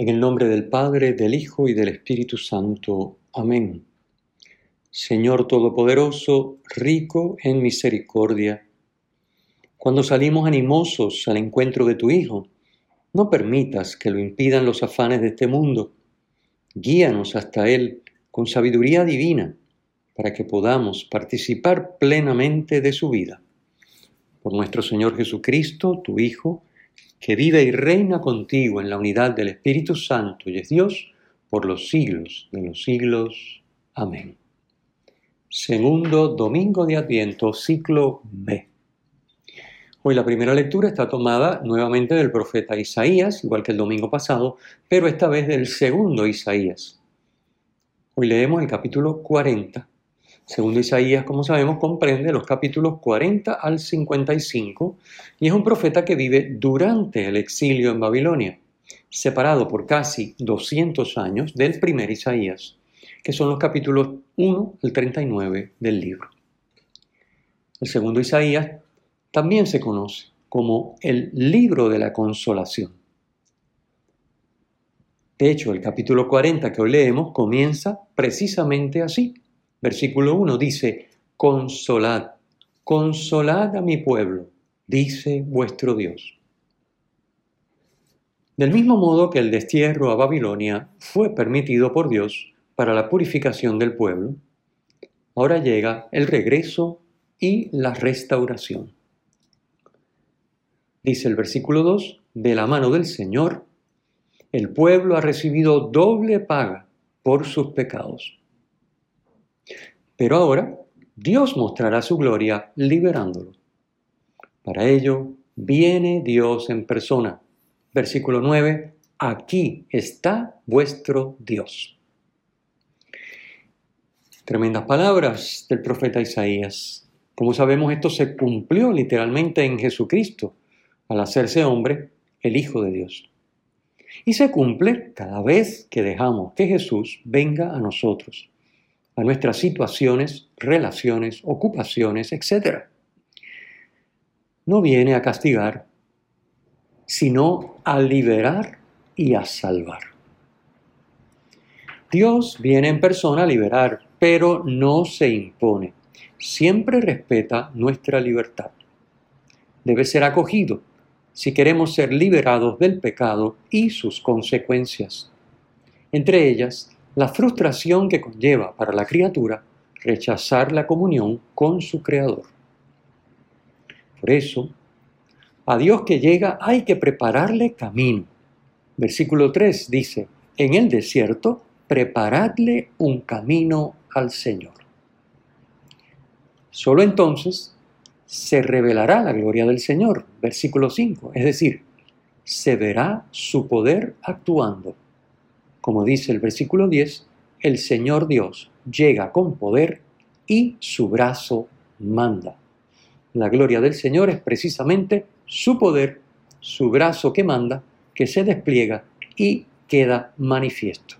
En el nombre del Padre, del Hijo y del Espíritu Santo. Amén. Señor Todopoderoso, rico en misericordia, cuando salimos animosos al encuentro de tu Hijo, no permitas que lo impidan los afanes de este mundo. Guíanos hasta Él con sabiduría divina, para que podamos participar plenamente de su vida. Por nuestro Señor Jesucristo, tu Hijo, que vive y reina contigo en la unidad del Espíritu Santo y es Dios por los siglos de los siglos. Amén. Segundo domingo de Adviento, ciclo B. Hoy la primera lectura está tomada nuevamente del profeta Isaías, igual que el domingo pasado, pero esta vez del segundo Isaías. Hoy leemos el capítulo 40 Segundo Isaías, como sabemos, comprende los capítulos 40 al 55 y es un profeta que vive durante el exilio en Babilonia, separado por casi 200 años del primer Isaías, que son los capítulos 1 al 39 del libro. El segundo Isaías también se conoce como el libro de la consolación. De hecho, el capítulo 40 que hoy leemos comienza precisamente así Versículo 1 dice, Consolad, consolad a mi pueblo, dice vuestro Dios. Del mismo modo que el destierro a Babilonia fue permitido por Dios para la purificación del pueblo, ahora llega el regreso y la restauración. Dice el versículo 2, de la mano del Señor, el pueblo ha recibido doble paga por sus pecados. Pero ahora Dios mostrará su gloria liberándolo. Para ello viene Dios en persona. Versículo 9, aquí está vuestro Dios. Tremendas palabras del profeta Isaías. Como sabemos, esto se cumplió literalmente en Jesucristo, al hacerse hombre, el Hijo de Dios. Y se cumple cada vez que dejamos que Jesús venga a nosotros a nuestras situaciones, relaciones, ocupaciones, etc. No viene a castigar, sino a liberar y a salvar. Dios viene en persona a liberar, pero no se impone. Siempre respeta nuestra libertad. Debe ser acogido si queremos ser liberados del pecado y sus consecuencias. Entre ellas, la frustración que conlleva para la criatura rechazar la comunión con su Creador. Por eso, a Dios que llega hay que prepararle camino. Versículo 3 dice, en el desierto, preparadle un camino al Señor. Solo entonces se revelará la gloria del Señor. Versículo 5, es decir, se verá su poder actuando. Como dice el versículo 10, el Señor Dios llega con poder y su brazo manda. La gloria del Señor es precisamente su poder, su brazo que manda, que se despliega y queda manifiesto.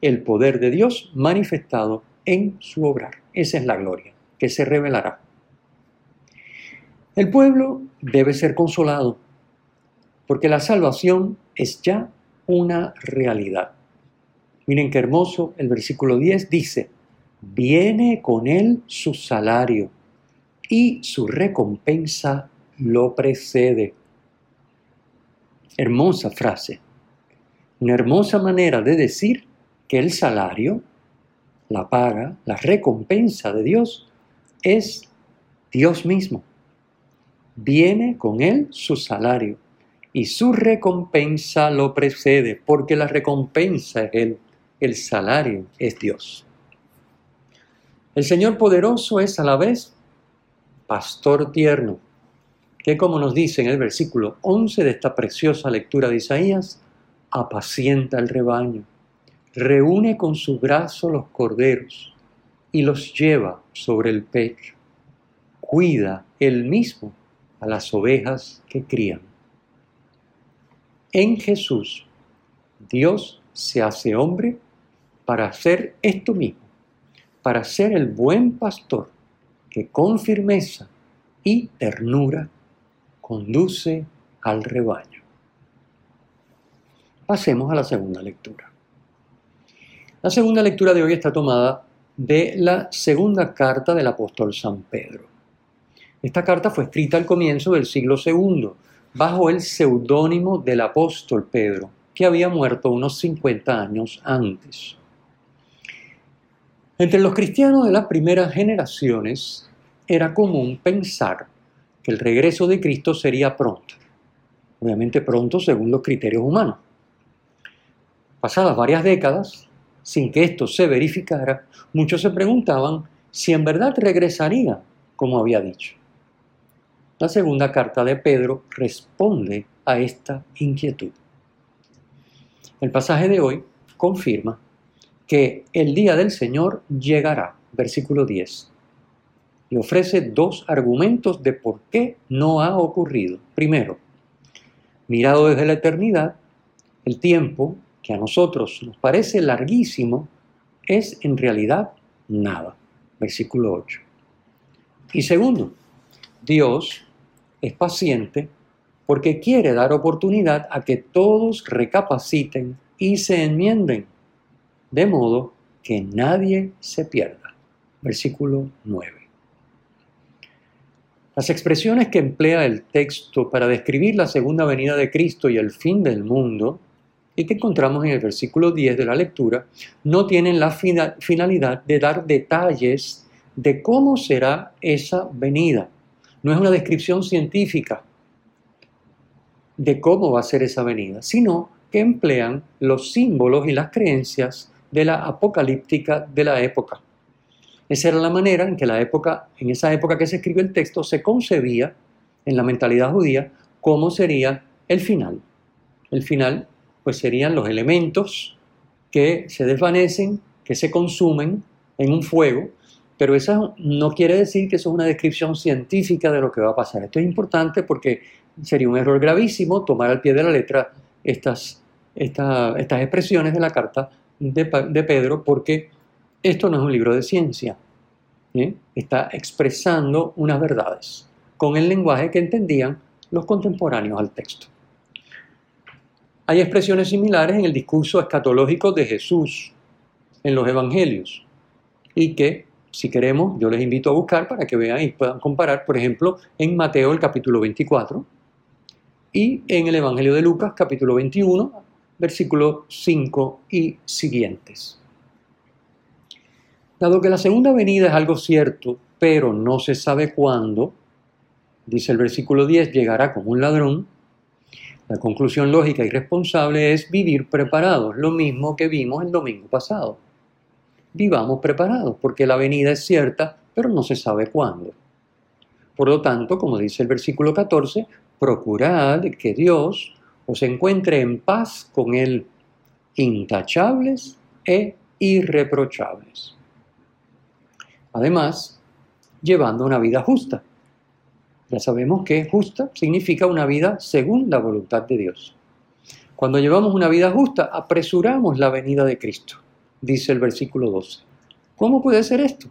El poder de Dios manifestado en su obrar. Esa es la gloria, que se revelará. El pueblo debe ser consolado, porque la salvación es ya una realidad. Miren qué hermoso, el versículo 10 dice, viene con él su salario y su recompensa lo precede. Hermosa frase, una hermosa manera de decir que el salario, la paga, la recompensa de Dios es Dios mismo. Viene con él su salario y su recompensa lo precede, porque la recompensa es Él, el salario es Dios. El Señor poderoso es a la vez pastor tierno, que como nos dice en el versículo 11 de esta preciosa lectura de Isaías, apacienta el rebaño, reúne con su brazo los corderos y los lleva sobre el pecho. Cuida él mismo a las ovejas que crían. En Jesús, Dios se hace hombre para hacer esto mismo, para ser el buen pastor que con firmeza y ternura conduce al rebaño. Pasemos a la segunda lectura. La segunda lectura de hoy está tomada de la segunda carta del apóstol San Pedro. Esta carta fue escrita al comienzo del siglo II, bajo el seudónimo del apóstol Pedro, que había muerto unos 50 años antes. Entre los cristianos de las primeras generaciones era común pensar que el regreso de Cristo sería pronto, obviamente pronto según los criterios humanos. Pasadas varias décadas, sin que esto se verificara, muchos se preguntaban si en verdad regresaría como había dicho. La segunda carta de Pedro responde a esta inquietud. El pasaje de hoy confirma que el día del Señor llegará, versículo 10, y ofrece dos argumentos de por qué no ha ocurrido. Primero, mirado desde la eternidad, el tiempo que a nosotros nos parece larguísimo, es en realidad nada. Versículo 8. Y segundo, Dios es paciente porque quiere dar oportunidad a que todos recapaciten y se enmienden, de modo que nadie se pierda. Versículo 9. Las expresiones que emplea el texto para describir la segunda venida de Cristo y el fin del mundo y que encontramos en el versículo 10 de la lectura, no tienen la finalidad de dar detalles de cómo será esa venida. No es una descripción científica de cómo va a ser esa venida, sino que emplean los símbolos y las creencias de la apocalíptica de la época. Esa era la manera en que la época, en esa época que se escribe el texto, se concebía en la mentalidad judía cómo sería el final. El final pues serían los elementos que se desvanecen, que se consumen en un fuego, pero eso no quiere decir que eso es una descripción científica de lo que va a pasar. Esto es importante porque sería un error gravísimo tomar al pie de la letra estas, expresiones de la carta de, Pedro, porque esto no es un libro de ciencia. Está expresando unas verdades con el lenguaje que entendían los contemporáneos al texto. Hay expresiones similares en el discurso escatológico de Jesús en los evangelios y que, si queremos, yo les invito a buscar para que vean y puedan comparar, por ejemplo, en Mateo el capítulo 24 y en el Evangelio de Lucas capítulo 21, versículo 5 y siguientes. Dado que la segunda venida es algo cierto, pero no se sabe cuándo, dice el versículo 10, llegará como un ladrón, la conclusión lógica y responsable es vivir preparados, lo mismo que vimos el domingo pasado. Vivamos preparados, porque la venida es cierta, pero no se sabe cuándo. Por lo tanto, como dice el versículo 14, procurad que Dios os encuentre en paz con Él, intachables e irreprochables. Además, llevando una vida justa, ya sabemos que justa significa una vida según la voluntad de Dios. Cuando llevamos una vida justa, apresuramos la venida de Cristo, dice el versículo 12. ¿Cómo puede ser esto?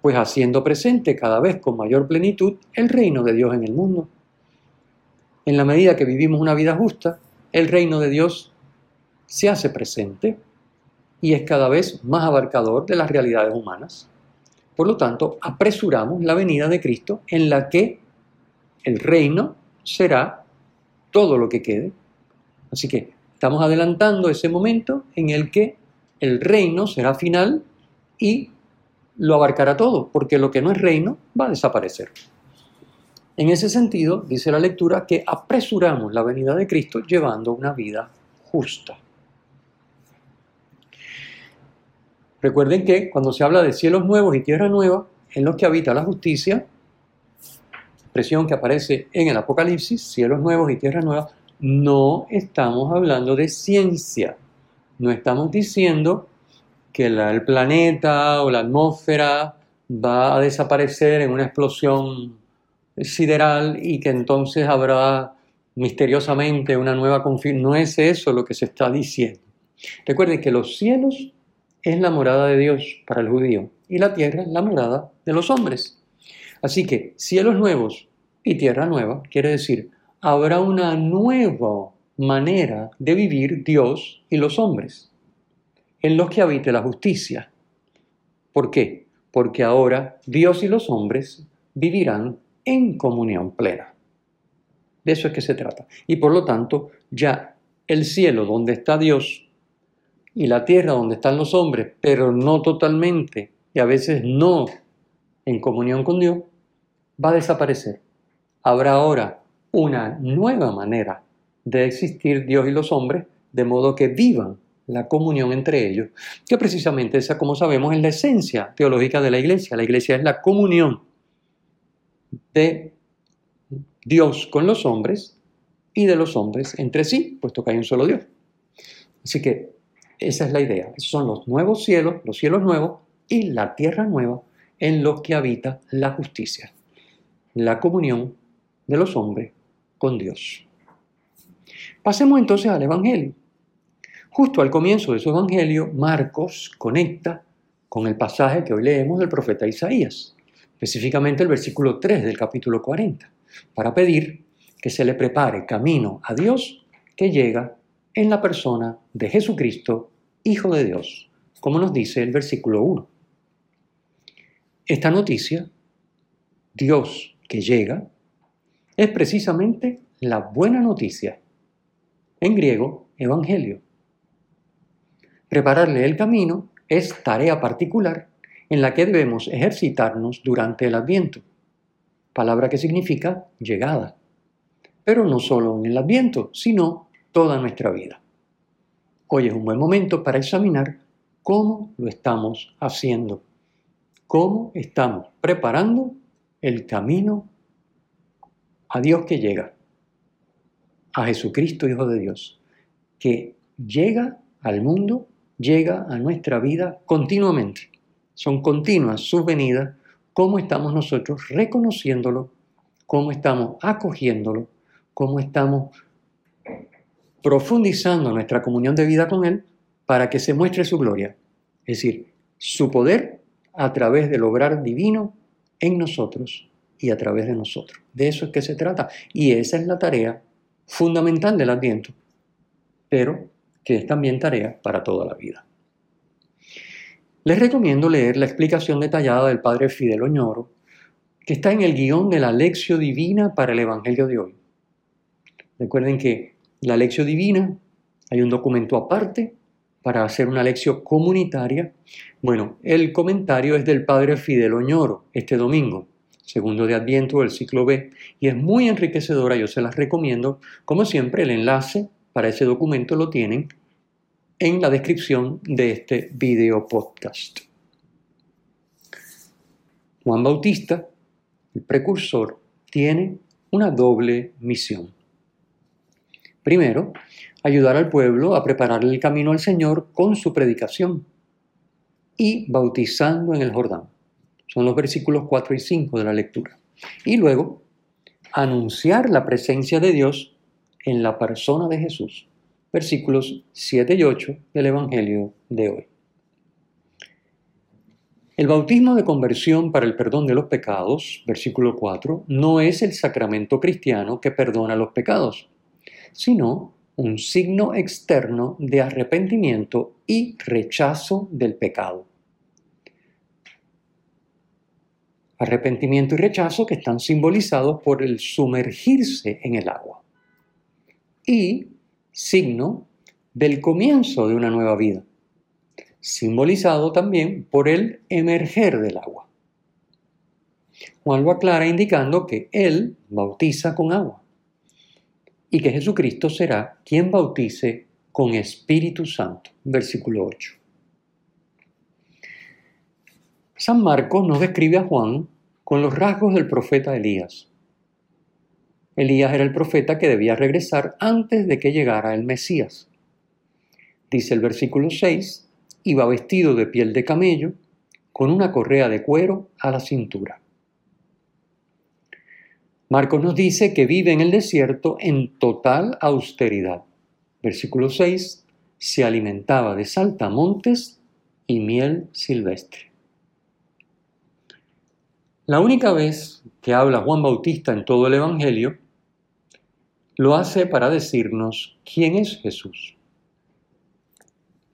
Pues haciendo presente cada vez con mayor plenitud el reino de Dios en el mundo. En la medida que vivimos una vida justa, el reino de Dios se hace presente y es cada vez más abarcador de las realidades humanas. Por lo tanto, apresuramos la venida de Cristo en la que el reino será todo lo que quede. Así que estamos adelantando ese momento en el que el reino será final y lo abarcará todo, porque lo que no es reino va a desaparecer. En ese sentido, dice la lectura, que apresuramos la venida de Cristo llevando una vida justa. Recuerden que cuando se habla de cielos nuevos y tierra nueva, en los que habita la justicia, expresión que aparece en el Apocalipsis, cielos nuevos y tierra nueva, no estamos hablando de ciencia, no estamos diciendo que el planeta o la atmósfera va a desaparecer en una explosión sideral y que entonces habrá misteriosamente una nueva confirmación. No es eso lo que se está diciendo. Recuerden que los cielos es la morada de Dios para el judío y la tierra es la morada de los hombres. Así que cielos nuevos y tierra nueva quiere decir habrá una nueva manera de vivir Dios y los hombres, en los que habite la justicia. ¿Por qué? Porque ahora Dios y los hombres vivirán en comunión plena. De eso es que se trata. Y por lo tanto, ya el cielo donde está Dios y la tierra donde están los hombres, pero no totalmente y a veces no en comunión con Dios, va a desaparecer. Habrá ahora una nueva manera de existir Dios y los hombres, de modo que vivan la comunión entre ellos, que precisamente esa, como sabemos, es la esencia teológica de la iglesia. La iglesia es la comunión de Dios con los hombres y de los hombres entre sí, puesto que hay un solo Dios. Así que esa es la idea. Son los nuevos cielos, los cielos nuevos y la tierra nueva en los que habita la justicia, la comunión de los hombres con Dios. Pasemos entonces al Evangelio. Justo al comienzo de su Evangelio, Marcos conecta con el pasaje que hoy leemos del profeta Isaías, específicamente el versículo 3 del capítulo 40, para pedir que se le prepare camino a Dios que llega en la persona de Jesucristo, Hijo de Dios, como nos dice el versículo 1. Esta noticia, Dios que llega, es precisamente la buena noticia en griego, evangelio. Prepararle el camino es tarea particular en la que debemos ejercitarnos durante el adviento, palabra que significa llegada, pero no solo en el adviento, sino toda nuestra vida. Hoy es un buen momento para examinar cómo lo estamos haciendo, cómo estamos preparando el camino a Dios que llega a Jesucristo, Hijo de Dios, que llega al mundo, llega a nuestra vida continuamente. Son continuas sus venidas, cómo estamos nosotros reconociéndolo, cómo estamos acogiéndolo, cómo estamos profundizando nuestra comunión de vida con Él para que se muestre su gloria, es decir, su poder a través del obrar divino en nosotros y a través de nosotros. De eso es que se trata. Y esa es la tarea fundamental del Adviento, pero que es también tarea para toda la vida. Les recomiendo leer la explicación detallada del padre Fidel Oñoro, que está en el guion de la Lección Divina para el Evangelio de hoy. Recuerden que la Lección Divina hay un documento aparte para hacer una lección comunitaria. Bueno, el comentario es del padre Fidel Oñoro este domingo segundo de Adviento del ciclo B, y es muy enriquecedora, yo se las recomiendo. Como siempre, el enlace para ese documento lo tienen en la descripción de este video podcast. Juan Bautista, el precursor, tiene una doble misión. Primero, ayudar al pueblo a prepararle el camino al Señor con su predicación y bautizando en el Jordán. Son los versículos 4 y 5 de la lectura. Y luego, anunciar la presencia de Dios en la persona de Jesús. Versículos 7 y 8 del Evangelio de hoy. El bautismo de conversión para el perdón de los pecados, versículo 4, no es el sacramento cristiano que perdona los pecados, sino un signo externo de arrepentimiento y rechazo del pecado. Arrepentimiento y rechazo que están simbolizados por el sumergirse en el agua. Y signo del comienzo de una nueva vida, simbolizado también por el emerger del agua. Juan lo aclara indicando que Él bautiza con agua y que Jesucristo será quien bautice con Espíritu Santo. Versículo 8. San Marcos nos describe a Juan con los rasgos del profeta Elías. Elías era el profeta que debía regresar antes de que llegara el Mesías. dice el versículo 6, iba vestido de piel de camello, con una correa de cuero a la cintura. Marcos nos dice que vive en el desierto en total austeridad. Versículo 6, se alimentaba de saltamontes y miel silvestre. La única vez que habla Juan Bautista en todo el Evangelio, lo hace para decirnos quién es Jesús.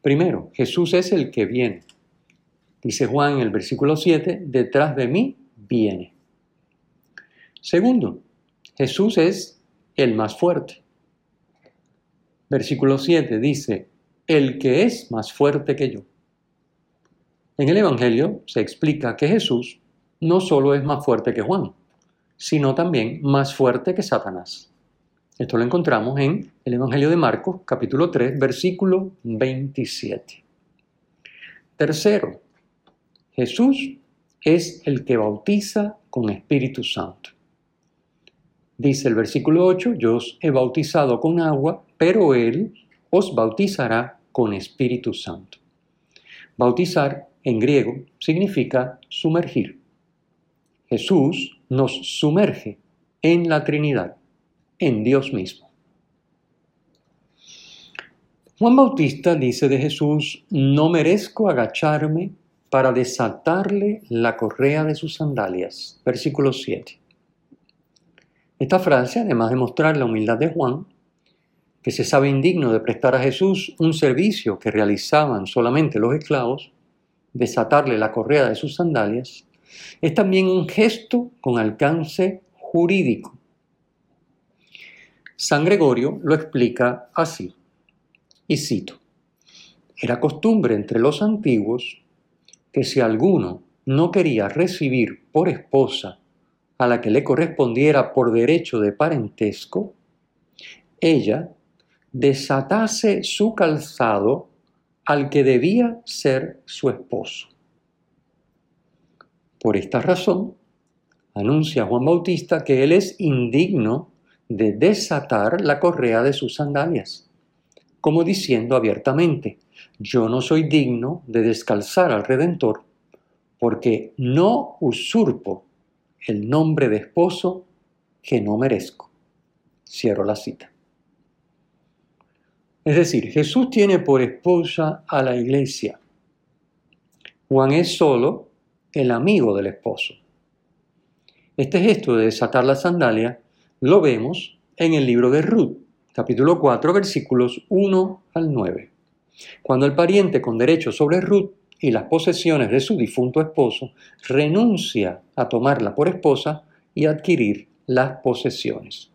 Primero, Jesús es el que viene. Dice Juan en el versículo 7, detrás de mí viene. Segundo, Jesús es el más fuerte. Versículo 7 dice, el que es más fuerte que yo. En el Evangelio se explica que Jesús no solo es más fuerte que Juan, sino también más fuerte que Satanás. Esto lo encontramos en el Evangelio de Marcos, capítulo 3, versículo 27. Tercero, Jesús es el que bautiza con Espíritu Santo. Dice el versículo 8, yo os he bautizado con agua, pero Él os bautizará con Espíritu Santo. Bautizar en griego significa sumergir. Jesús nos sumerge en la Trinidad, en Dios mismo. Juan Bautista dice de Jesús, no merezco agacharme para desatarle la correa de sus sandalias. Versículo 7. Esta frase, además de mostrar la humildad de Juan, que se sabe indigno de prestar a Jesús un servicio que realizaban solamente los esclavos, desatarle la correa de sus sandalias, es también un gesto con alcance jurídico. San Gregorio lo explica así, y cito, era costumbre entre los antiguos que si alguno no quería recibir por esposa a la que le correspondiera por derecho de parentesco, ella desatase su calzado al que debía ser su esposo. Por esta razón, anuncia Juan Bautista que él es indigno de desatar la correa de sus sandalias, como diciendo abiertamente, yo no soy digno de descalzar al Redentor, porque no usurpo el nombre de esposo que no merezco. Cierro la cita. Es decir, Jesús tiene por esposa a la iglesia. Juan es solo el amigo del esposo. Este gesto de desatar la sandalia lo vemos en el libro de Ruth, capítulo 4, versículos 1 al 9. Cuando el pariente con derecho sobre Ruth y las posesiones de su difunto esposo, renuncia a tomarla por esposa y adquirir las posesiones.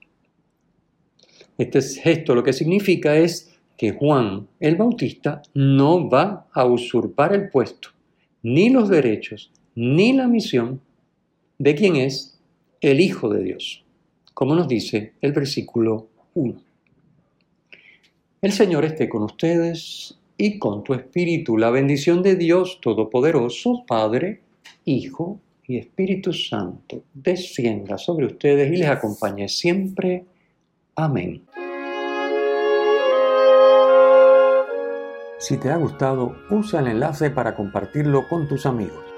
Este gesto lo que significa es que Juan el Bautista no va a usurpar el puesto, ni los derechos, ni la misión de quien es el Hijo de Dios, como nos dice el versículo 1. El Señor esté con ustedes y con tu espíritu. La bendición de Dios Todopoderoso, Padre, Hijo y Espíritu Santo, descienda sobre ustedes y les acompañe siempre. Amén. Si te ha gustado, usa el enlace para compartirlo con tus amigos.